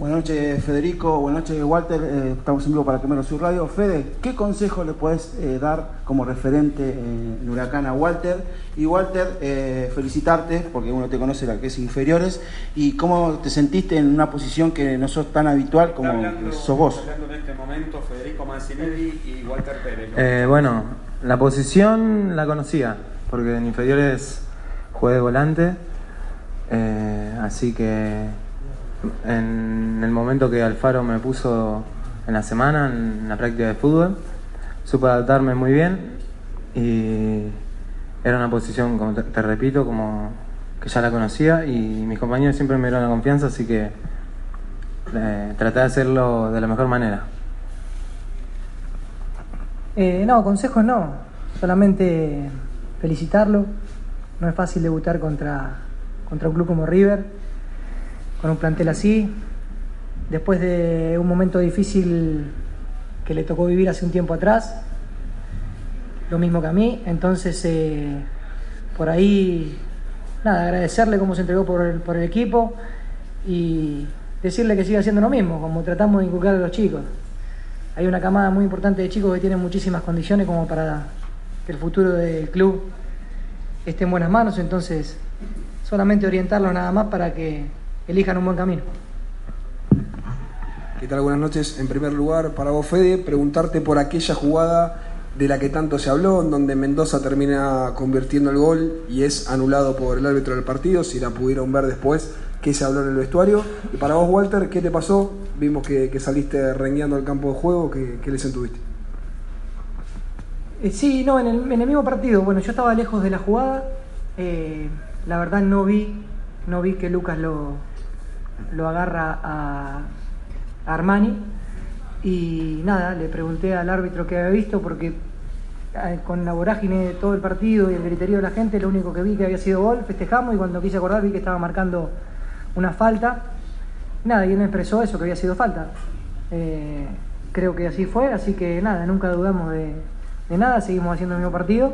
Buenas noches, Federico. Buenas noches, Walter. Eh, estamos en vivo para Primero Sur Radio. Fede, ¿qué consejo le puedes eh, dar como referente eh, en Huracán a Walter? Y Walter, felicitarte porque uno te conoce la que es inferiores. ¿Y cómo te sentiste en una posición que no sos tan habitual como sos vos? en este momento Federico Mancinelli y Walter Pérez. bueno, la posición la conocía porque en inferiores jugué de volante. así que en momento que Alfaro me puso en la semana, en la práctica de fútbol, supe adaptarme muy bien y era una posición, como te, repito, como que ya la conocía y mis compañeros siempre me dieron la confianza, así que eh, traté de hacerlo de la mejor manera. Eh, no, consejos no, solamente felicitarlo. No es fácil debutar contra, contra un club como River con un plantel así, después de un momento difícil que le tocó vivir hace un tiempo atrás, lo mismo que a mí, entonces eh, por ahí, nada, agradecerle cómo se entregó por el, por el equipo y decirle que siga haciendo lo mismo, como tratamos de inculcar a los chicos. Hay una camada muy importante de chicos que tienen muchísimas condiciones como para que el futuro del club esté en buenas manos, entonces solamente orientarlos nada más para que elijan un buen camino. ¿Qué tal? Buenas noches. En primer lugar, para vos, Fede, preguntarte por aquella jugada de la que tanto se habló, en donde Mendoza termina convirtiendo el gol y es anulado por el árbitro del partido, si la pudieron ver después, qué se habló en el vestuario. Y para vos, Walter, ¿qué te pasó? Vimos que, saliste rengueando al campo de juego, ¿qué, qué les entuviste? Eh, sí, no, en el, mismo partido. Bueno, yo estaba lejos de la jugada. Eh, la verdad no vi, no vi que Lucas lo, lo agarra a, Armani y nada, le pregunté al árbitro qué había visto porque eh, con la vorágine de todo el partido y el griterío de la gente, lo único que vi que había sido gol, festejamos y cuando quise acordar vi que estaba marcando una falta. Nada, y él me expresó eso, que había sido falta. Eh, creo que así fue, así que nada, nunca dudamos de, de nada, seguimos haciendo el mismo partido,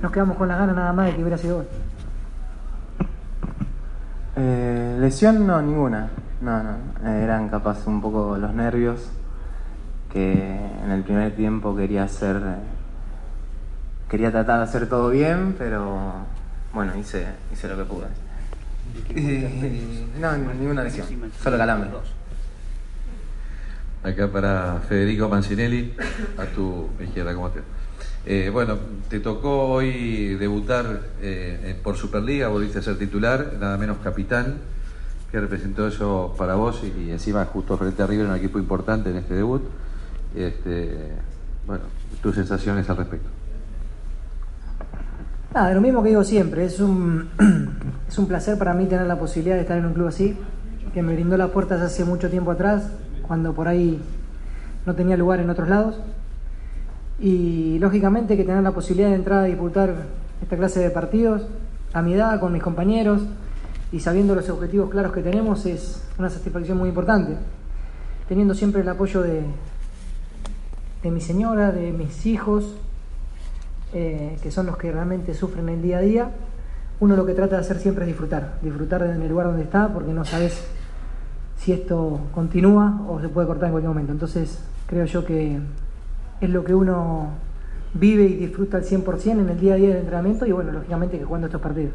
nos quedamos con las ganas nada más de que hubiera sido gol. Eh, lesión no, ninguna. No, no. Eran capaz un poco los nervios que en el primer tiempo quería hacer. Quería tratar de hacer todo bien, pero bueno, hice, hice lo que pude. no, ninguna lesión, solo calambre. Acá para Federico Mancinelli, a tu izquierda, ¿cómo te eh, bueno, te tocó hoy debutar eh, por Superliga, volviste a ser titular, nada menos capitán. ¿Qué representó eso para vos y, encima justo frente a River, un equipo importante en este debut? Este, bueno, tus sensaciones al respecto. Nada, lo mismo que digo siempre, es un, es un placer para mí tener la posibilidad de estar en un club así, que me brindó las puertas hace mucho tiempo atrás, cuando por ahí no tenía lugar en otros lados y lógicamente que tener la posibilidad de entrar a disputar esta clase de partidos a mi edad, con mis compañeros y sabiendo los objetivos claros que tenemos es una satisfacción muy importante. Teniendo siempre el apoyo de, de mi señora, de mis hijos, eh, que son los que realmente sufren el día a día, uno lo que trata de hacer siempre es disfrutar, disfrutar en el lugar donde está, porque no sabes si esto continúa o se puede cortar en cualquier momento. Entonces creo yo que es lo que uno vive y disfruta al 100% en el día a día del entrenamiento y bueno, lógicamente que jugando estos partidos.